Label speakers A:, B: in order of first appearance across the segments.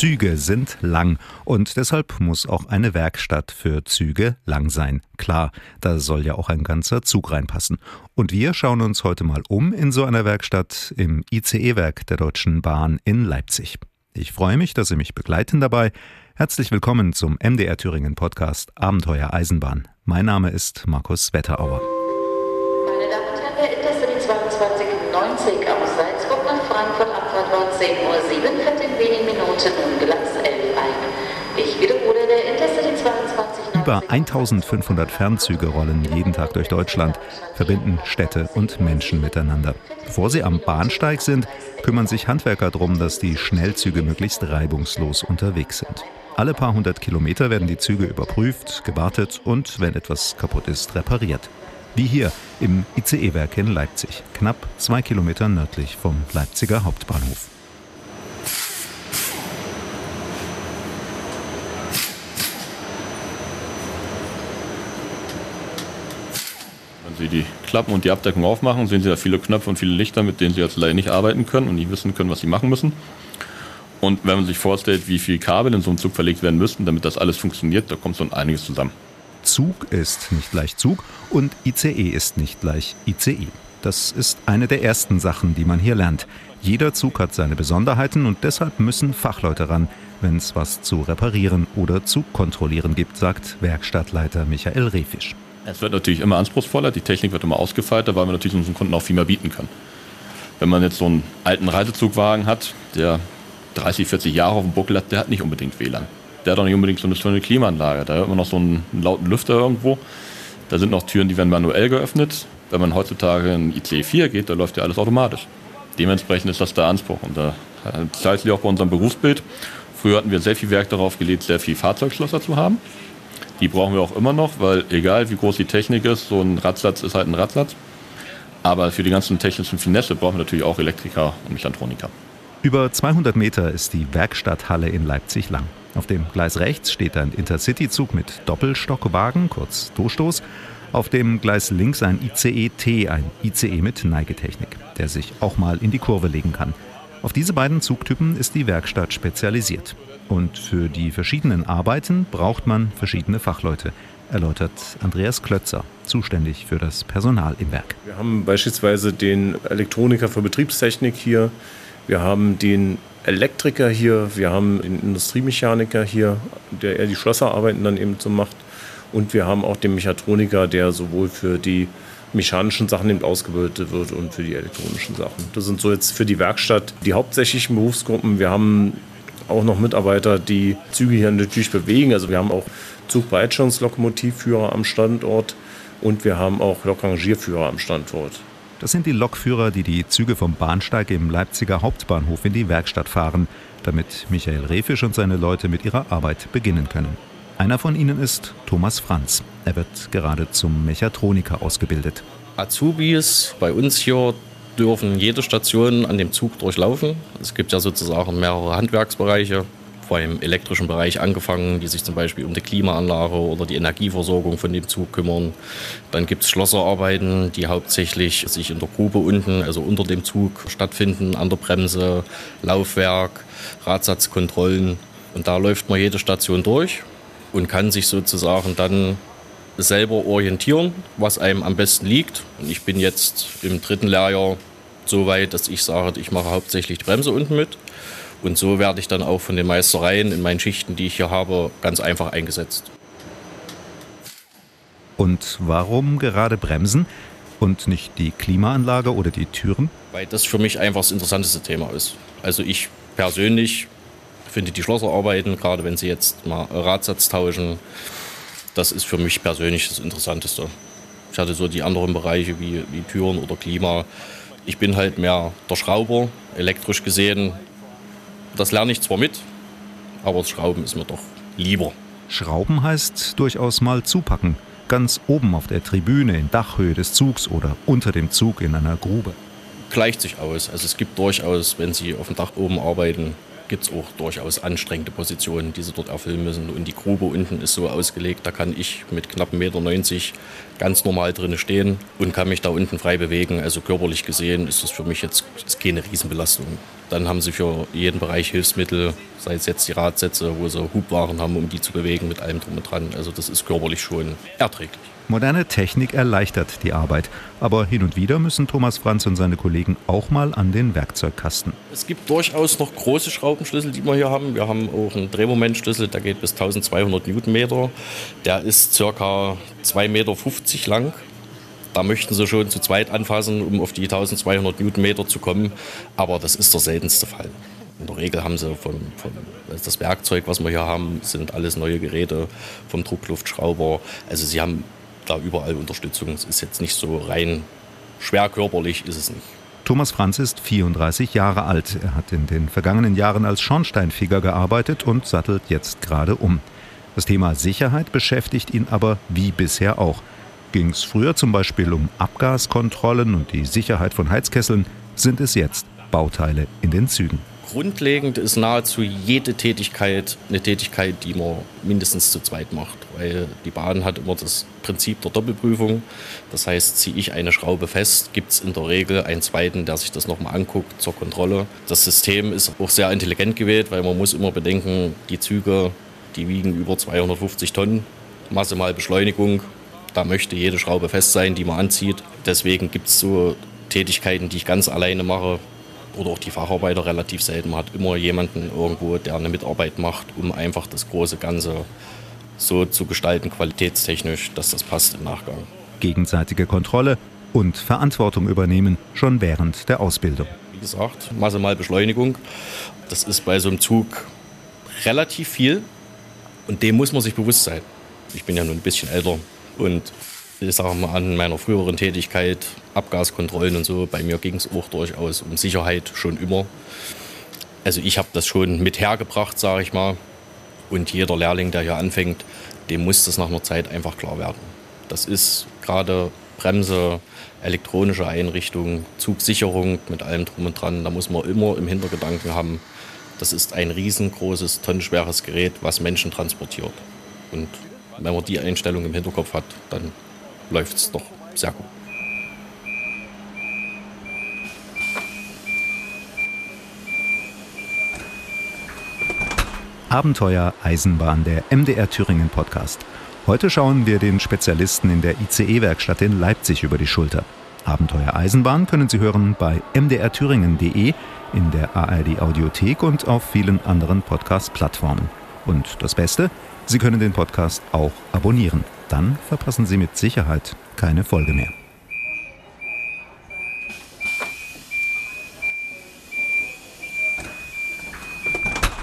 A: Züge sind lang und deshalb muss auch eine Werkstatt für Züge lang sein. Klar, da soll ja auch ein ganzer Zug reinpassen. Und wir schauen uns heute mal um in so einer Werkstatt im ICE-Werk der Deutschen Bahn in Leipzig. Ich freue mich, dass Sie mich begleiten dabei. Herzlich willkommen zum MDR Thüringen Podcast Abenteuer Eisenbahn. Mein Name ist Markus Wetterauer.
B: 2290 aus Salzburg nach Frankfurt, Abfahrt war 10.07 Uhr, fährt in wenigen Minuten Glatz 11 ein. Ich wiederhole, der Intercity 2290...
A: Über 1500 Fernzüge rollen jeden Tag durch Deutschland, verbinden Städte und Menschen miteinander. Bevor sie am Bahnsteig sind, kümmern sich Handwerker darum, dass die Schnellzüge möglichst reibungslos unterwegs sind. Alle paar hundert Kilometer werden die Züge überprüft, gewartet und, wenn etwas kaputt ist, repariert. Wie hier im ICE-Werk in Leipzig, knapp zwei Kilometer nördlich vom Leipziger Hauptbahnhof.
C: Wenn Sie die Klappen und die Abdeckung aufmachen, sehen Sie da viele Knöpfe und viele Lichter, mit denen Sie als Laie nicht arbeiten können und nicht wissen können, was Sie machen müssen. Und wenn man sich vorstellt, wie viel Kabel in so einem Zug verlegt werden müssten, damit das alles funktioniert, da kommt so einiges zusammen.
A: Zug ist nicht gleich Zug und ICE ist nicht gleich ICE. Das ist eine der ersten Sachen, die man hier lernt. Jeder Zug hat seine Besonderheiten und deshalb müssen Fachleute ran, wenn es was zu reparieren oder zu kontrollieren gibt, sagt Werkstattleiter Michael Rehfisch.
C: Es wird natürlich immer anspruchsvoller, die Technik wird immer ausgefeilter, weil wir natürlich unseren Kunden auch viel mehr bieten können. Wenn man jetzt so einen alten Reisezugwagen hat, der 30, 40 Jahre auf dem Buckel hat, der hat nicht unbedingt WLAN. Der hat auch nicht unbedingt so eine, so eine Klimaanlage. Da hört man noch so einen, lauten Lüfter irgendwo. Da sind noch Türen, die werden manuell geöffnet. Wenn man heutzutage in ICE 4 geht, da läuft ja alles automatisch. Dementsprechend ist das der Anspruch. Und da zeigt sich auch bei unserem Berufsbild. Früher hatten wir sehr viel Werk darauf gelegt, sehr viel Fahrzeugschlosser zu haben. Die brauchen wir auch immer noch, weil egal wie groß die Technik ist, so ein Radsatz ist halt ein Radsatz. Aber für die ganzen technischen Finesse brauchen wir natürlich auch Elektriker und Mechatroniker.
A: Über 200 Meter ist die Werkstatthalle in Leipzig lang. Auf dem Gleis rechts steht ein Intercity-Zug mit Doppelstockwagen, kurz Tostoß. Auf dem Gleis links ein ICE-T, ein ICE mit Neigetechnik, der sich auch mal in die Kurve legen kann. Auf diese beiden Zugtypen ist die Werkstatt spezialisiert. Und für die verschiedenen Arbeiten braucht man verschiedene Fachleute, erläutert Andreas Klötzer, zuständig für das Personal im Werk.
D: Wir haben beispielsweise den Elektroniker für Betriebstechnik hier, wir haben den Elektriker hier, wir haben den Industriemechaniker hier, der eher die Schlosserarbeiten dann eben so macht. Und wir haben auch den Mechatroniker, der sowohl für die mechanischen Sachen eben ausgebildet wird und für die elektronischen Sachen. Das sind so jetzt für die Werkstatt die hauptsächlichen Berufsgruppen. Wir haben auch noch Mitarbeiter, die Züge hier natürlich bewegen. Also wir haben auch Zugbreitschirmslokomotivführer am Standort und wir haben auch Lokrangierführer am Standort.
A: Das sind die Lokführer, die die Züge vom Bahnsteig im Leipziger Hauptbahnhof in die Werkstatt fahren, damit Michael Rehfisch und seine Leute mit ihrer Arbeit beginnen können. Einer von ihnen ist Thomas Franz. Er wird gerade zum Mechatroniker ausgebildet.
E: Azubis bei uns hier dürfen jede Station an dem Zug durchlaufen. Es gibt ja sozusagen mehrere Handwerksbereiche, allem elektrischen Bereich angefangen, die sich zum Beispiel um die Klimaanlage oder die Energieversorgung von dem Zug kümmern. Dann gibt es Schlosserarbeiten, die hauptsächlich sich in der Grube unten, also unter dem Zug stattfinden, an der Bremse, Laufwerk, Radsatzkontrollen. Und da läuft man jede Station durch und kann sich sozusagen dann selber orientieren, was einem am besten liegt. Und ich bin jetzt im dritten Lehrjahr so weit, dass ich sage, ich mache hauptsächlich die Bremse unten mit. Und so werde ich dann auch von den Meistereien in meinen Schichten, die ich hier habe, ganz einfach eingesetzt.
A: Und warum gerade Bremsen und nicht die Klimaanlage oder die Türen?
E: Weil das für mich einfach das interessanteste Thema ist. Also ich persönlich finde die Schlosserarbeiten, gerade wenn sie jetzt mal Radsatz tauschen, das ist für mich persönlich das Interessanteste. Ich hatte so die anderen Bereiche wie, wie Türen oder Klima. Ich bin halt mehr der Schrauber, elektrisch gesehen. Das lerne ich zwar mit, aber das Schrauben ist mir doch lieber.
A: Schrauben heißt durchaus mal zupacken. Ganz oben auf der Tribüne in Dachhöhe des Zugs oder unter dem Zug in einer Grube.
E: Gleicht sich aus. Also es gibt durchaus, wenn Sie auf dem Dach oben arbeiten, gibt es auch durchaus anstrengende Positionen, die sie dort erfüllen müssen. Und die Grube unten ist so ausgelegt, da kann ich mit knapp 1,90 Meter ganz normal drin stehen und kann mich da unten frei bewegen. Also körperlich gesehen ist das für mich jetzt keine Riesenbelastung. Dann haben sie für jeden Bereich Hilfsmittel, sei es jetzt die Radsätze, wo sie Hubwaren haben, um die zu bewegen mit allem drum und dran. Also das ist körperlich schon erträglich.
A: Moderne Technik erleichtert die Arbeit. Aber hin und wieder müssen Thomas Franz und seine Kollegen auch mal an den Werkzeugkasten.
E: Es gibt durchaus noch große Schraubenschlüssel, die wir hier haben. Wir haben auch einen Drehmomentschlüssel, der geht bis 1200 Newtonmeter. Der ist ca. 2,50 Meter lang. Da möchten sie schon zu zweit anfassen, um auf die 1200 Newtonmeter zu kommen. Aber das ist der seltenste Fall. In der Regel haben sie vom, vom also das Werkzeug, was wir hier haben, sind alles neue Geräte vom Druckluftschrauber. Also sie haben da überall Unterstützung. Es ist jetzt nicht so rein schwer körperlich, ist es nicht.
A: Thomas Franz ist 34 Jahre alt. Er hat in den vergangenen Jahren als Schornsteinfeger gearbeitet und sattelt jetzt gerade um. Das Thema Sicherheit beschäftigt ihn aber wie bisher auch. Ging es früher zum Beispiel um Abgaskontrollen und die Sicherheit von Heizkesseln, sind es jetzt Bauteile in den Zügen.
E: Grundlegend ist nahezu jede Tätigkeit eine Tätigkeit, die man mindestens zu zweit macht, weil die Bahn hat immer das Prinzip der Doppelprüfung. Das heißt, ziehe ich eine Schraube fest, gibt es in der Regel einen zweiten, der sich das nochmal anguckt zur Kontrolle. Das System ist auch sehr intelligent gewählt, weil man muss immer bedenken, die Züge, die wiegen über 250 Tonnen, Masse mal Beschleunigung. Da möchte jede Schraube fest sein, die man anzieht. Deswegen gibt es so Tätigkeiten, die ich ganz alleine mache, oder auch die Facharbeiter relativ selten. Man hat immer jemanden irgendwo, der eine Mitarbeit macht, um einfach das große Ganze so zu gestalten, qualitätstechnisch, dass das passt im Nachgang.
A: Gegenseitige Kontrolle und Verantwortung übernehmen, schon während der Ausbildung.
E: Wie gesagt, Masse mal Beschleunigung. Das ist bei so einem Zug relativ viel und dem muss man sich bewusst sein. Ich bin ja nun ein bisschen älter und ich sage mal, an meiner früheren Tätigkeit, Abgaskontrollen und so, bei mir ging es auch durchaus um Sicherheit schon immer. Also ich habe das schon mit hergebracht, sage ich mal. Und jeder Lehrling, der hier anfängt, dem muss das nach einer Zeit einfach klar werden. Das ist gerade Bremse, elektronische Einrichtung, Zugsicherung mit allem drum und dran. Da muss man immer im Hintergedanken haben, das ist ein riesengroßes, tonnenschweres Gerät, was Menschen transportiert. Und wenn man die Einstellung im Hinterkopf hat, dann läuft es doch sehr gut.
A: Abenteuer Eisenbahn, der MDR Thüringen Podcast. Heute schauen wir den Spezialisten in der ICE-Werkstatt in Leipzig über die Schulter. Abenteuer Eisenbahn können Sie hören bei mdrthüringen.de, in der ARD Audiothek und auf vielen anderen Podcast-Plattformen. Und das Beste, Sie können den Podcast auch abonnieren. Dann verpassen Sie mit Sicherheit keine Folge mehr.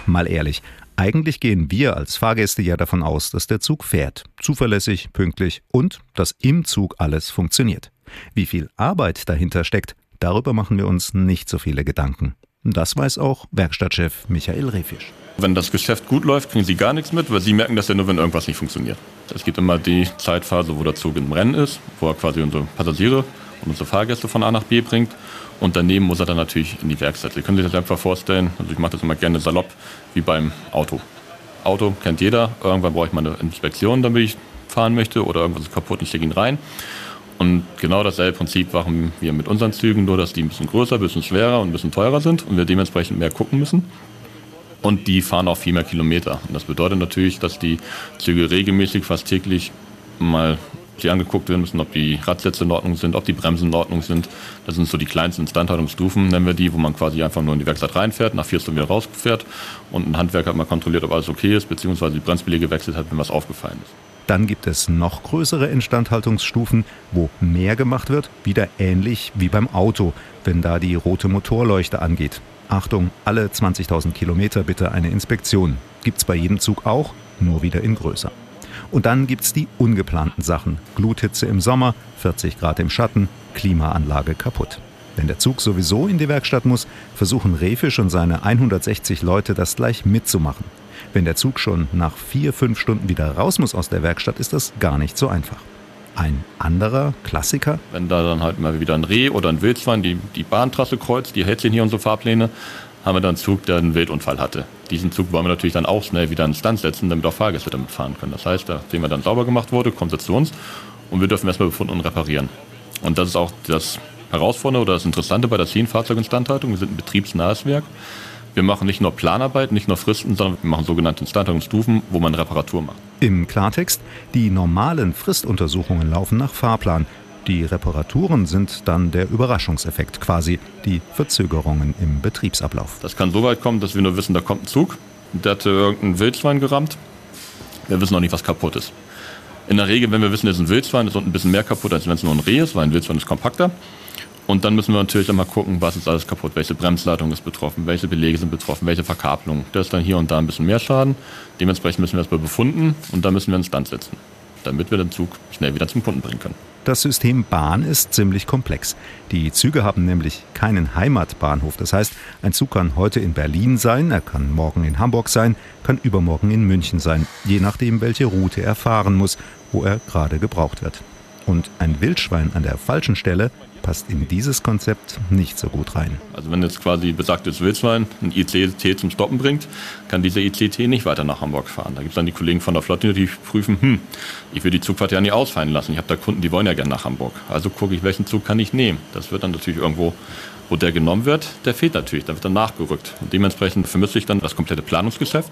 A: Mal ehrlich, eigentlich gehen wir als Fahrgäste ja davon aus, dass der Zug fährt, zuverlässig, pünktlich und dass im Zug alles funktioniert. Wie viel Arbeit dahinter steckt, darüber machen wir uns nicht so viele Gedanken. Das weiß auch Werkstattchef Michael Refisch.
C: Wenn das Geschäft gut läuft, kriegen sie gar nichts mit, weil sie merken das ja nur, wenn irgendwas nicht funktioniert. Es gibt immer die Zeitphase, wo der Zug im Rennen ist, wo er quasi unsere Passagiere und unsere Fahrgäste von A nach B bringt. Und daneben muss er dann natürlich in die Werkstatt. Sie können sich das einfach vorstellen, also ich mache das immer gerne salopp, wie beim Auto. Auto kennt jeder, irgendwann brauche ich mal eine Inspektion, damit ich fahren möchte oder irgendwas ist kaputt und ich stecke ihn rein. Und genau dasselbe Prinzip machen wir mit unseren Zügen, nur dass die ein bisschen größer, ein bisschen schwerer und ein bisschen teurer sind und wir dementsprechend mehr gucken müssen und die fahren auch viel mehr Kilometer. Und das bedeutet natürlich, dass die Züge regelmäßig, fast täglich mal die angeguckt werden müssen, ob die Radsätze in Ordnung sind, ob die Bremsen in Ordnung sind. Das sind so die kleinsten Instandhaltungsstufen, nennen wir die, wo man quasi einfach nur in die Werkstatt reinfährt, nach vier Stunden wieder rausfährt und ein Handwerker hat mal kontrolliert, ob alles okay ist, beziehungsweise die Bremsbeläge gewechselt hat, wenn was aufgefallen ist.
A: Dann gibt es noch größere Instandhaltungsstufen, wo mehr gemacht wird, wieder ähnlich wie beim Auto, wenn da die rote Motorleuchte angeht. Achtung, alle 20.000 Kilometer bitte eine Inspektion. Gibt's bei jedem Zug auch, nur wieder in größer. Und dann gibt's die ungeplanten Sachen. Gluthitze im Sommer, 40 Grad im Schatten, Klimaanlage kaputt. Wenn der Zug sowieso in die Werkstatt muss, versuchen Refisch und seine 160 Leute das gleich mitzumachen. Wenn der Zug schon nach vier, fünf Stunden wieder raus muss aus der Werkstatt, ist das gar nicht so einfach. Ein anderer Klassiker?
C: Wenn da dann halt mal wieder ein Reh oder ein Wildschwein die, die Bahntrasse kreuzt, die hält sich hier unsere Fahrpläne, haben wir dann einen Zug, der einen Wildunfall hatte. Diesen Zug wollen wir natürlich dann auch schnell wieder Stand setzen, damit auch Fahrgäste damit fahren können. Das heißt, nachdem er dann sauber gemacht wurde, kommt er zu uns und wir dürfen erstmal befunden und reparieren. Und das ist auch das Herausfordernde oder das Interessante bei der Schienenfahrzeuginstandhaltung. Wir sind ein betriebsnahes Werk. Wir machen nicht nur Planarbeit, nicht nur Fristen, sondern wir machen sogenannte Instandhaltungsstufen, wo man Reparatur macht.
A: Im Klartext, die normalen Fristuntersuchungen laufen nach Fahrplan. Die Reparaturen sind dann der Überraschungseffekt quasi, die Verzögerungen im Betriebsablauf.
C: Das kann so weit kommen, dass wir nur wissen, da kommt ein Zug, der hat irgendein Wildschwein gerammt. Wir wissen noch nicht, was kaputt ist. In der Regel, wenn wir wissen, es ist ein Wildschwein, ist ein bisschen mehr kaputt, als wenn es nur ein Reh ist, weil ein Wildschwein ist kompakter. Und dann müssen wir natürlich mal gucken, was ist alles kaputt, welche Bremsleitung ist betroffen, welche Belege sind betroffen, welche Verkabelung. Da ist dann hier und da ein bisschen mehr Schaden. Dementsprechend müssen wir das befunden und da müssen wir Stand setzen, damit wir den Zug schnell wieder zum Kunden bringen können.
A: Das System Bahn ist ziemlich komplex. Die Züge haben nämlich keinen Heimatbahnhof. Das heißt, ein Zug kann heute in Berlin sein, er kann morgen in Hamburg sein, kann übermorgen in München sein, je nachdem, welche Route er fahren muss, wo er gerade gebraucht wird. Und ein Wildschwein an der falschen Stelle passt in dieses Konzept nicht so gut rein.
C: Also wenn jetzt quasi besagtes Wildschwein ein ICT zum Stoppen bringt, kann dieser ICT nicht weiter nach Hamburg fahren. Da gibt es dann die Kollegen von der Flotte, die prüfen, hm, ich will die Zugfahrt ja nicht ausfallen lassen. Ich habe da Kunden, die wollen ja gerne nach Hamburg. Also gucke ich, welchen Zug kann ich nehmen. Das wird dann natürlich irgendwo wo der genommen wird, der fehlt natürlich, da wird dann nachgerückt. Und dementsprechend vermisse ich dann das komplette Planungsgeschäft,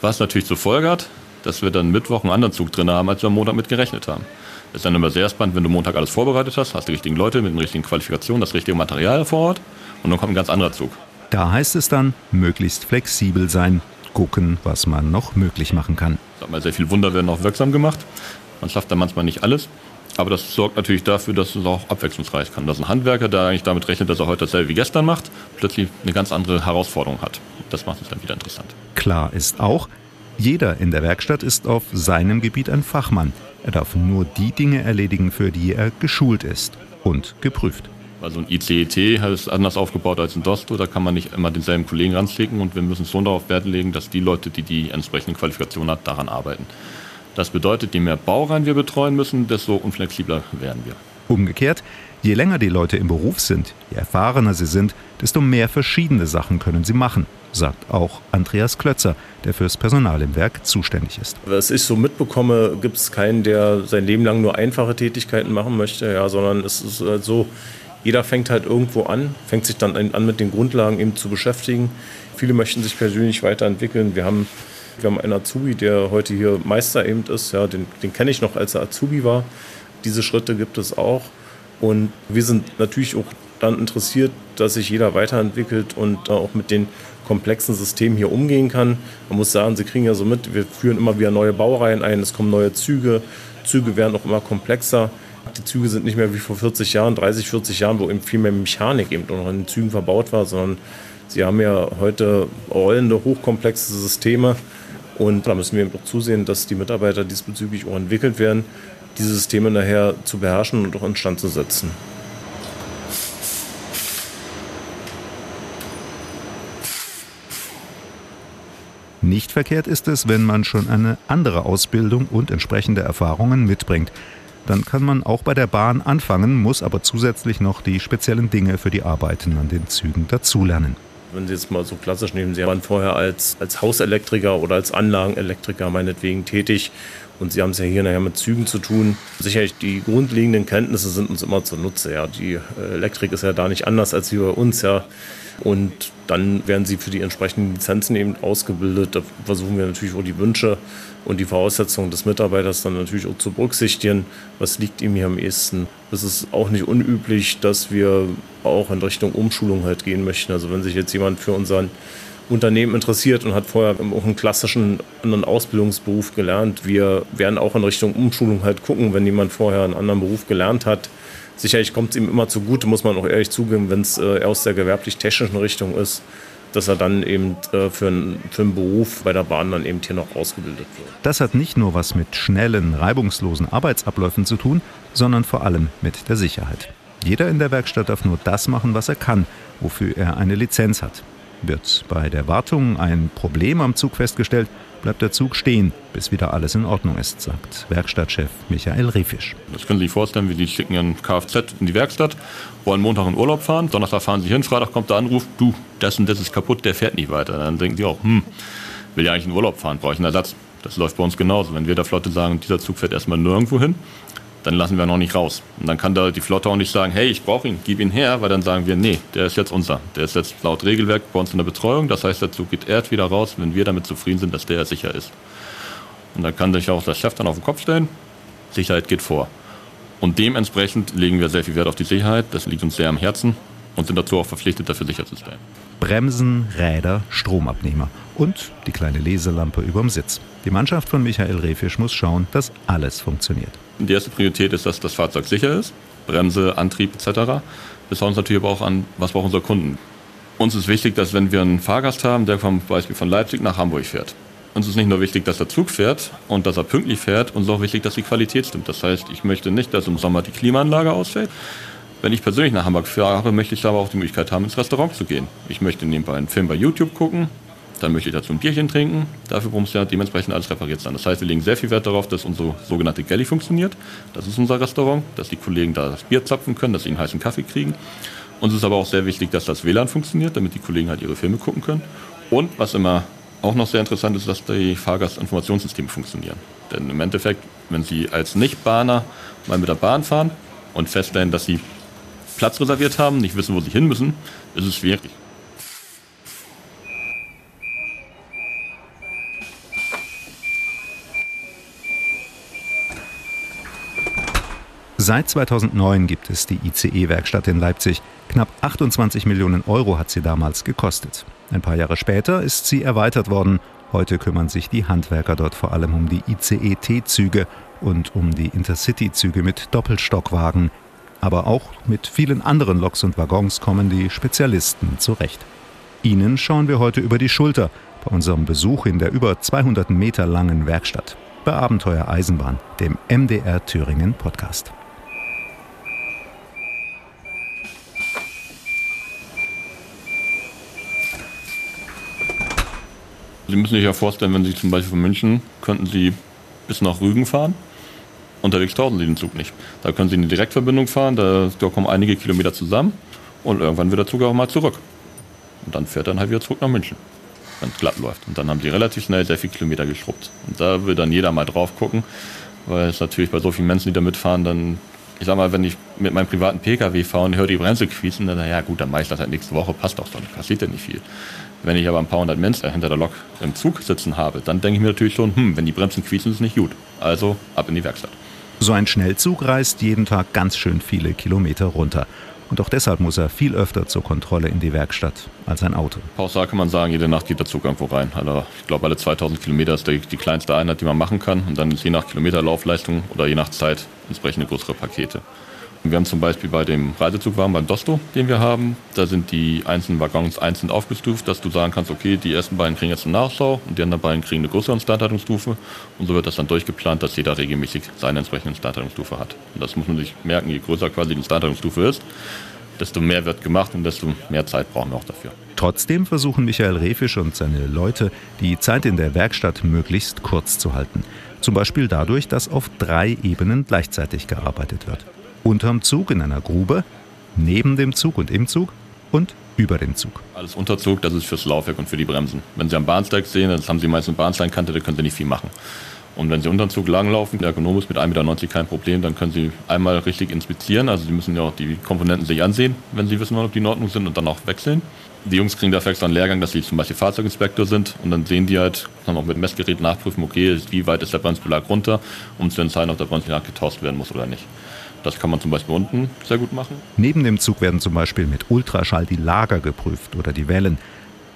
C: was natürlich zur Folge hat, dass wir dann Mittwoch einen anderen Zug drin haben, als wir am Montag mit gerechnet haben. Ist dann immer sehr spannend, wenn du Montag alles vorbereitet hast, hast die richtigen Leute mit den richtigen Qualifikationen, das richtige Material vor Ort und dann kommt ein ganz anderer Zug.
A: Da heißt es dann, möglichst flexibel sein, gucken, was man noch möglich machen kann.
C: Sag mal, sehr viel Wunder werden auch wirksam gemacht. Man schafft da manchmal nicht alles. Aber das sorgt natürlich dafür, dass es auch abwechslungsreich kann. Dass ein Handwerker, der eigentlich damit rechnet, dass er heute dasselbe wie gestern macht, plötzlich eine ganz andere Herausforderung hat. Das macht es dann wieder interessant.
A: Klar ist auch, jeder in der Werkstatt ist auf seinem Gebiet ein Fachmann. Er darf nur die Dinge erledigen, für die er geschult ist und geprüft.
C: Also ein ICET ist anders aufgebaut als ein Dosto, da kann man nicht immer denselben Kollegen ranzlegen und wir müssen schon darauf Wert legen, dass die Leute, die die entsprechende Qualifikation haben, daran arbeiten. Das bedeutet, je mehr Baureihen wir betreuen müssen, desto unflexibler werden wir.
A: Umgekehrt, je länger die Leute im Beruf sind, je erfahrener sie sind, desto mehr verschiedene Sachen können sie machen sagt auch Andreas Klötzer, der fürs Personal im Werk zuständig ist.
D: Was ich so mitbekomme, gibt es keinen, der sein Leben lang nur einfache Tätigkeiten machen möchte, ja, sondern es ist halt so, jeder fängt halt irgendwo an, fängt sich dann an, mit den Grundlagen eben zu beschäftigen. Viele möchten sich persönlich weiterentwickeln. Wir haben, wir haben einen Azubi, der heute hier Meister eben ist. Ja, den, den kenne ich noch, als er Azubi war. Diese Schritte gibt es auch. Und wir sind natürlich auch dann interessiert, dass sich jeder weiterentwickelt und auch mit den komplexen Systemen hier umgehen kann. Man muss sagen, Sie kriegen ja so mit, wir führen immer wieder neue Baureihen ein, es kommen neue Züge, Züge werden auch immer komplexer. Die Züge sind nicht mehr wie vor 40 Jahren, 30, 40 Jahren, wo eben viel mehr Mechanik eben noch in den Zügen verbaut war, sondern sie haben ja heute rollende, hochkomplexe Systeme. Und da müssen wir eben auch zusehen, dass die Mitarbeiter diesbezüglich auch entwickelt werden, diese Systeme nachher zu beherrschen und auch instand zu setzen.
A: Nicht verkehrt ist es, wenn man schon eine andere Ausbildung und entsprechende Erfahrungen mitbringt. Dann kann man auch bei der Bahn anfangen, muss aber zusätzlich noch die speziellen Dinge für die Arbeiten an den Zügen dazulernen.
D: Wenn Sie jetzt mal so klassisch nehmen, Sie waren vorher als, als Hauselektriker oder als Anlagenelektriker meinetwegen tätig und Sie haben es ja hier nachher mit Zügen zu tun. Sicherlich die grundlegenden Kenntnisse sind uns immer zunutze. Ja. Die Elektrik ist ja da nicht anders als wie bei uns. Ja. Und dann werden sie für die entsprechenden Lizenzen eben ausgebildet. Da versuchen wir natürlich auch die Wünsche und die Voraussetzungen des Mitarbeiters dann natürlich auch zu berücksichtigen. Was liegt ihm hier am ehesten? Es ist auch nicht unüblich, dass wir auch in Richtung Umschulung halt gehen möchten. Also wenn sich jetzt jemand für unseren Unternehmen interessiert und hat vorher auch einen klassischen anderen Ausbildungsberuf gelernt. Wir werden auch in Richtung Umschulung halt gucken, wenn jemand vorher einen anderen Beruf gelernt hat, Sicherlich kommt es ihm immer zugute, muss man auch ehrlich zugeben, wenn es äh, aus der gewerblich-technischen Richtung ist, dass er dann eben äh, für, einen, für einen Beruf bei der Bahn dann eben hier noch ausgebildet wird.
A: Das hat nicht nur was mit schnellen, reibungslosen Arbeitsabläufen zu tun, sondern vor allem mit der Sicherheit. Jeder in der Werkstatt darf nur das machen, was er kann, wofür er eine Lizenz hat. Wird bei der Wartung ein Problem am Zug festgestellt, bleibt der Zug stehen, bis wieder alles in Ordnung ist, sagt Werkstattchef Michael Refisch.
C: Das können Sie sich vorstellen, wie Sie schicken Ihren Kfz in die Werkstatt, wollen Montag in Urlaub fahren, Donnerstag fahren Sie hin, Freitag kommt der Anruf, du, das und das ist kaputt, der fährt nicht weiter. Dann denken Sie auch, hm, will ja eigentlich in Urlaub fahren, brauche ich einen Ersatz. Das läuft bei uns genauso. Wenn wir der Flotte sagen, dieser Zug fährt erstmal nirgendwo hin, dann lassen wir ihn noch nicht raus. Und dann kann da die Flotte auch nicht sagen, hey, ich brauche ihn, gib ihn her, weil dann sagen wir, nee, der ist jetzt unser. Der ist jetzt laut Regelwerk bei uns in der Betreuung. Das heißt, der geht erst wieder raus, wenn wir damit zufrieden sind, dass der sicher ist. Und dann kann sich auch der Chef dann auf den Kopf stellen, Sicherheit geht vor. Und dementsprechend legen wir sehr viel Wert auf die Sicherheit. Das liegt uns sehr am Herzen und sind dazu auch verpflichtet, dafür sicher zu stellen.
A: Bremsen, Räder, Stromabnehmer und die kleine Leselampe überm Sitz. Die Mannschaft von Michael Rehfisch muss schauen, dass alles funktioniert.
C: Die erste Priorität ist, dass das Fahrzeug sicher ist, Bremse, Antrieb etc. Wir schauen uns natürlich aber auch an, was brauchen unsere Kunden. Uns ist wichtig, dass wenn wir einen Fahrgast haben, der zum Beispiel von Leipzig nach Hamburg fährt, uns ist nicht nur wichtig, dass der Zug fährt und dass er pünktlich fährt, uns ist auch wichtig, dass die Qualität stimmt. Das heißt, ich möchte nicht, dass im Sommer die Klimaanlage ausfällt. Wenn ich persönlich nach Hamburg fahre, möchte ich aber auch die Möglichkeit haben, ins Restaurant zu gehen. Ich möchte nebenbei einen Film bei YouTube gucken, dann möchte ich dazu ein Bierchen trinken. Dafür muss ja dementsprechend alles repariert sein. Das heißt, wir legen sehr viel Wert darauf, dass unsere sogenannte Galley funktioniert. Das ist unser Restaurant, dass die Kollegen da das Bier zapfen können, dass sie einen heißen Kaffee kriegen. Uns ist aber auch sehr wichtig, dass das WLAN funktioniert, damit die Kollegen halt ihre Filme gucken können. Und was immer auch noch sehr interessant ist, dass die Fahrgastinformationssysteme funktionieren. Denn im Endeffekt, wenn Sie als Nicht-Bahner mal mit der Bahn fahren und feststellen, dass Sie Platz reserviert haben, nicht wissen, wo Sie hin müssen, ist es schwierig.
A: Seit 2009 gibt es die ICE-Werkstatt in Leipzig. Knapp 28 Millionen Euro hat sie damals gekostet. Ein paar Jahre später ist sie erweitert worden. Heute kümmern sich die Handwerker dort vor allem um die ICE-T-Züge und um die Intercity-Züge mit Doppelstockwagen. Aber auch mit vielen anderen Loks und Waggons kommen die Spezialisten zurecht. Ihnen schauen wir heute über die Schulter bei unserem Besuch in der über 200 Meter langen Werkstatt bei Abenteuer Eisenbahn, dem MDR Thüringen Podcast.
C: Sie müssen sich ja vorstellen, wenn Sie zum Beispiel von München, könnten Sie bis nach Rügen fahren. Unterwegs tauchen Sie den Zug nicht. Da können Sie eine Direktverbindung fahren, da, kommen einige Kilometer zusammen und irgendwann wird der Zug auch mal zurück. Und dann fährt er dann halt wieder zurück nach München, wenn es glatt läuft. Und dann haben Sie relativ schnell sehr viele Kilometer geschrubbt. Und da will dann jeder mal drauf gucken, weil es natürlich bei so vielen Menschen, die da mitfahren, dann, ich sag mal, wenn ich mit meinem privaten Pkw fahre und höre die Bremse quietschen, dann, ja gut, dann mache ich das halt nächste Woche, passt doch so, passiert ja nicht viel. Wenn ich aber ein paar hundert Menschen hinter der Lok im Zug sitzen habe, dann denke ich mir natürlich schon, hm, wenn die Bremsen quietschen, ist nicht gut. Also ab in die Werkstatt.
A: So ein Schnellzug reist jeden Tag ganz schön viele Kilometer runter. Und auch deshalb muss er viel öfter zur Kontrolle in die Werkstatt als ein Auto.
C: Pauschal kann man sagen, jede Nacht geht der Zug irgendwo rein. Also ich glaube, alle 2000 Kilometer ist die, die kleinste Einheit, die man machen kann. Und dann ist je nach Kilometerlaufleistung oder je nach Zeit entsprechende größere Pakete. Wir haben zum Beispiel bei dem Reisezugwagen, beim Dosto, den wir haben, da sind die einzelnen Waggons einzeln aufgestuft, dass du sagen kannst, okay, die ersten beiden kriegen jetzt eine Nachschau und die anderen beiden kriegen eine größere Instandhaltungsstufe. Und so wird das dann durchgeplant, dass jeder regelmäßig seine entsprechende Instandhaltungsstufe hat. Und das muss man sich merken, je größer quasi die Instandhaltungsstufe ist, desto mehr wird gemacht und desto mehr Zeit brauchen wir auch dafür.
A: Trotzdem versuchen Michael Refisch und seine Leute, die Zeit in der Werkstatt möglichst kurz zu halten. Zum Beispiel dadurch, dass auf drei Ebenen gleichzeitig gearbeitet wird unterm Zug in einer Grube, neben dem Zug und im Zug und über dem Zug.
C: Alles Unterzug, das ist fürs Laufwerk und für die Bremsen. Wenn Sie am Bahnsteig sehen, das haben Sie meistens Bahnsteinkante, da können Sie nicht viel machen. Und wenn Sie unter den Zug langlaufen, der Ergonom mit 1,90 Meter kein Problem, dann können Sie einmal richtig inspizieren. Also Sie müssen ja auch die Komponenten sich ansehen, wenn Sie wissen ob die in Ordnung sind und dann auch wechseln. Die Jungs kriegen dafür extra einen Lehrgang, dass sie zum Beispiel Fahrzeuginspektor sind und dann sehen die halt, dann auch mit dem Messgerät nachprüfen, okay, wie weit ist der Bremsbelag runter, um zu entscheiden, ob der Bremsbelag getauscht werden muss oder nicht. Das kann man zum Beispiel unten sehr gut machen.
A: Neben dem Zug werden zum Beispiel mit Ultraschall die Lager geprüft oder die Wellen.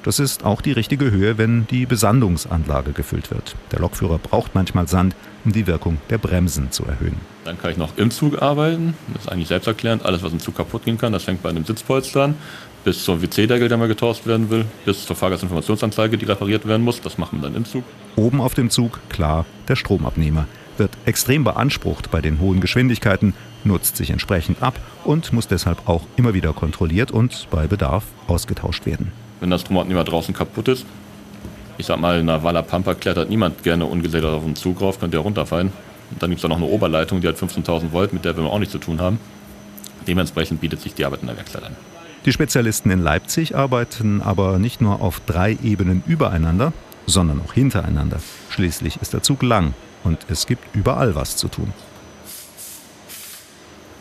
A: Das ist auch die richtige Höhe, wenn die Besandungsanlage gefüllt wird. Der Lokführer braucht manchmal Sand, um die Wirkung der Bremsen zu erhöhen.
C: Dann kann ich noch im Zug arbeiten. Das ist eigentlich selbsterklärend. Alles, was im Zug kaputt gehen kann, das fängt bei einem Sitzpolster an, bis zum WC-Deckel, der mal getauscht werden will, bis zur Fahrgastinformationsanzeige, die repariert werden muss. Das machen wir dann im Zug.
A: Oben auf dem Zug, klar, der Stromabnehmer wird extrem beansprucht bei den hohen Geschwindigkeiten, nutzt sich entsprechend ab und muss deshalb auch immer wieder kontrolliert und bei Bedarf ausgetauscht werden.
C: wenn das mehr draußen kaputt ist. Ich sag mal, in der Walla Pampa klettert niemand gerne ungesehen auf den Zug rauf, könnte ja runterfallen. Und dann gibt es da noch eine Oberleitung, die hat 15.000 Volt, mit der wir auch nichts zu tun haben. Dementsprechend bietet sich die Arbeit in der Werkstatt an.
A: Die Spezialisten in Leipzig arbeiten aber nicht nur auf drei Ebenen übereinander, sondern auch hintereinander. Schließlich ist der Zug lang und es gibt überall was zu tun.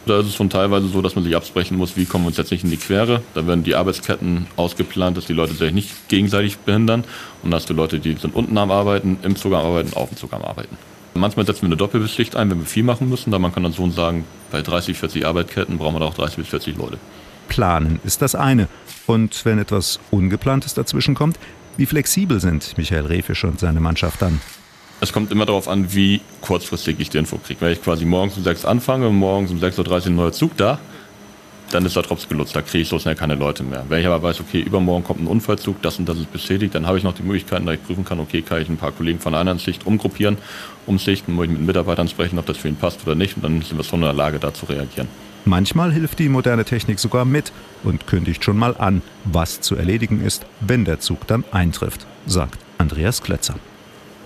C: Da ist es schon teilweise so, dass man sich absprechen muss, wie kommen wir uns jetzt nicht in die Quere. Da werden die Arbeitsketten ausgeplant, dass die Leute sich nicht gegenseitig behindern. Und da hast du Leute, die sind unten am Arbeiten, im Zug am Arbeiten, auf dem Zug am Arbeiten. Manchmal setzen wir eine Doppelbeschicht ein, wenn wir viel machen müssen. Da man kann dann so sagen, bei 30, 40 Arbeitsketten brauchen wir da auch 30 bis 40 Leute.
A: Planen ist das eine. Und wenn etwas Ungeplantes dazwischen kommt, wie flexibel sind Michael Refisch und seine Mannschaft dann?
C: Es kommt immer darauf an, wie kurzfristig ich die Info kriege. Wenn ich quasi morgens um 6 anfange und morgens um 6.30 Uhr ein neuer Zug da, dann ist der Drops gelutzt, da kriege ich so schnell keine Leute mehr. Wenn ich aber weiß, okay, übermorgen kommt ein Unfallzug, das und das ist beschädigt, dann habe ich noch die Möglichkeiten, da ich prüfen kann, okay, kann ich ein paar Kollegen von einer anderen Schicht umgruppieren, umschichten, muss ich mit Mitarbeitern sprechen, ob das für ihn passt oder nicht und dann sind wir schon in der Lage, da zu reagieren.
A: Manchmal hilft die moderne Technik sogar mit und kündigt schon mal an, was zu erledigen ist, wenn der Zug dann eintrifft, sagt Andreas Klötzer.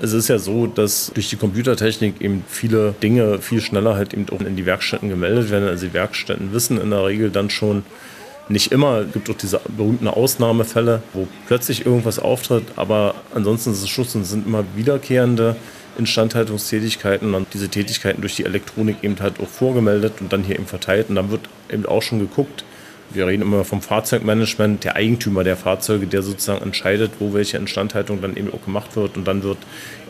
D: Es ist ja so, dass durch die Computertechnik eben viele Dinge viel schneller halt eben auch in die Werkstätten gemeldet werden. Also die Werkstätten wissen in der Regel dann schon, nicht immer, es gibt auch diese berühmten Ausnahmefälle, wo plötzlich irgendwas auftritt, aber ansonsten ist es Schutz und sind immer wiederkehrende Instandhaltungstätigkeiten. Und diese Tätigkeiten durch die Elektronik eben halt auch vorgemeldet und dann hier eben verteilt. Und dann wird eben auch schon geguckt, wir reden immer vom Fahrzeugmanagement, der Eigentümer der Fahrzeuge, der sozusagen entscheidet, wo welche Instandhaltung dann eben auch gemacht wird. Und dann wird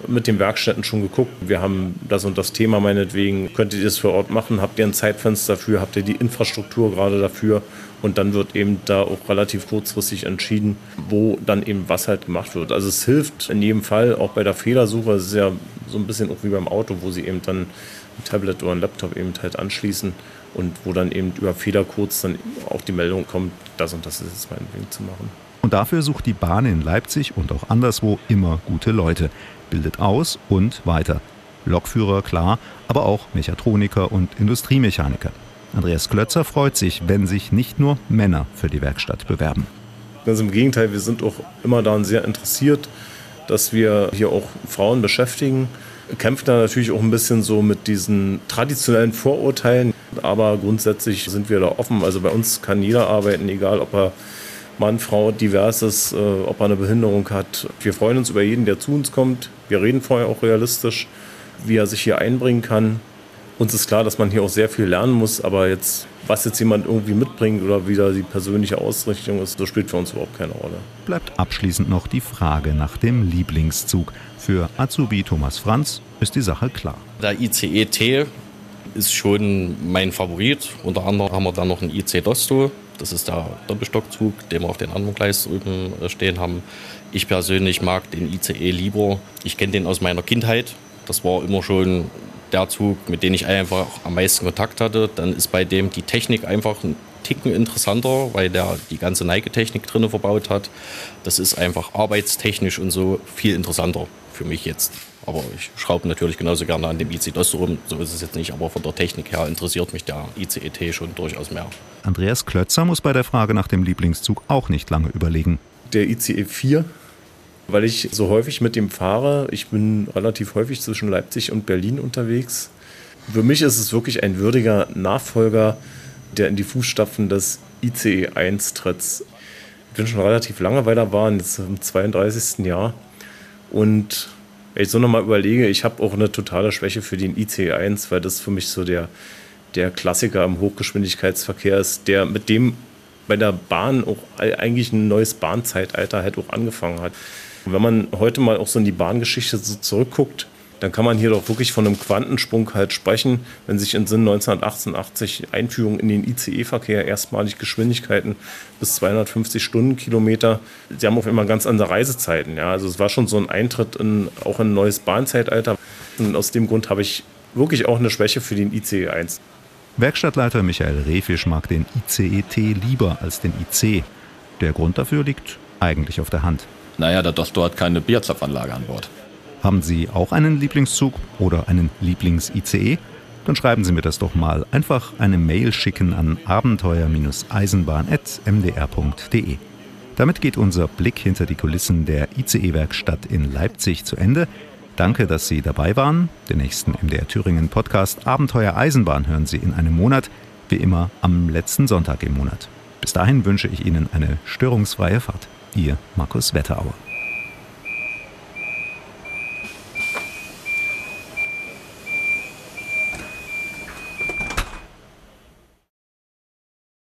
D: mit den Werkstätten schon geguckt, wir haben das und das Thema meinetwegen, könntet ihr das vor Ort machen, habt ihr ein Zeitfenster dafür, habt ihr die Infrastruktur gerade dafür? Und dann wird eben da auch relativ kurzfristig entschieden, wo dann eben was halt gemacht wird. Also es hilft in jedem Fall, auch bei der Fehlersuche, es ist ja so ein bisschen auch wie beim Auto, wo sie eben dann ein Tablet oder ein Laptop eben halt anschließen und wo dann eben über Federcodes dann auch die Meldung kommt, das und das ist jetzt mein Ding zu machen.
A: Und dafür sucht die Bahn in Leipzig und auch anderswo immer gute Leute, bildet aus und weiter. Lokführer, klar, aber auch Mechatroniker und Industriemechaniker. Andreas Klötzer freut sich, wenn sich nicht nur Männer für die Werkstatt bewerben.
D: Ganz im Gegenteil, wir sind auch immer daran sehr interessiert, dass wir hier auch Frauen beschäftigen. Kämpfen da natürlich auch ein bisschen so mit diesen traditionellen Vorurteilen. Aber grundsätzlich sind wir da offen. Also bei uns kann jeder arbeiten, egal ob er Mann, Frau, divers ist, äh, ob er eine Behinderung hat. Wir freuen uns über jeden, der zu uns kommt. Wir reden vorher auch realistisch, wie er sich hier einbringen kann. Uns ist klar, dass man hier auch sehr viel lernen muss, aber jetzt, was jetzt jemand irgendwie mitbringt oder wie da die persönliche Ausrichtung ist, das spielt für uns überhaupt keine Rolle.
A: Bleibt abschließend noch die Frage nach dem Lieblingszug. Für Azubi Thomas Franz ist die Sache klar.
E: Der ICE T ist schon mein Favorit. Unter anderem haben wir dann noch einen IC Dosto. Das ist der Doppelstockzug, den wir auf den anderen Gleis drüben äh, stehen haben. Ich persönlich mag den ICE lieber. Ich kenne den aus meiner Kindheit. Das war immer schon der Zug, mit dem ich einfach am meisten Kontakt hatte. Dann ist bei dem die Technik einfach ein Ticken interessanter, weil der die ganze Neigetechnik drin verbaut hat. Das ist einfach arbeitstechnisch und so viel interessanter für mich jetzt. Aber ich schraube natürlich genauso gerne an dem IC-DOS rum. So ist es jetzt nicht. Aber von der Technik her interessiert mich der ICET schon durchaus mehr.
A: Andreas Klötzer muss bei der Frage nach dem Lieblingszug auch nicht lange überlegen.
D: Der ICE 4, weil ich so häufig mit dem fahre. Ich bin relativ häufig zwischen Leipzig und Berlin unterwegs. Für mich ist es wirklich ein würdiger Nachfolger, der in die Fußstapfen des ICE 1 tritt. Ich bin schon relativ lange bei der Bahn, jetzt im 32. Jahr. Und wenn ich so nochmal überlege, ich habe auch eine totale Schwäche für den ICE1, weil das für mich so der, der Klassiker im Hochgeschwindigkeitsverkehr ist, der mit dem bei der Bahn auch eigentlich ein neues Bahnzeitalter halt auch angefangen hat. Und wenn man heute mal auch so in die Bahngeschichte so zurückguckt, dann kann man hier doch wirklich von einem Quantensprung halt sprechen, wenn sich in Sinn 1988 Einführung in den ICE-Verkehr erstmalig Geschwindigkeiten bis 250 Stundenkilometer. Sie haben auf immer ganz andere Reisezeiten. Ja. Also es war schon so ein Eintritt in auch ein neues Bahnzeitalter. Und aus dem Grund habe ich wirklich auch eine Schwäche für den ICE 1.
A: Werkstattleiter Michael Rehfisch mag den ICET lieber als den IC. Der Grund dafür liegt eigentlich auf der Hand.
C: Naja, Dosto hat keine Bierzapfanlage an Bord.
A: Haben Sie auch einen Lieblingszug oder einen Lieblings-ICE? Dann schreiben Sie mir das doch mal. Einfach eine Mail schicken an abenteuer-eisenbahn.mdr.de. Damit geht unser Blick hinter die Kulissen der ICE-Werkstatt in Leipzig zu Ende. Danke, dass Sie dabei waren. Den nächsten MDR Thüringen Podcast Abenteuer Eisenbahn hören Sie in einem Monat, wie immer am letzten Sonntag im Monat. Bis dahin wünsche ich Ihnen eine störungsfreie Fahrt. Ihr Markus Wetterauer.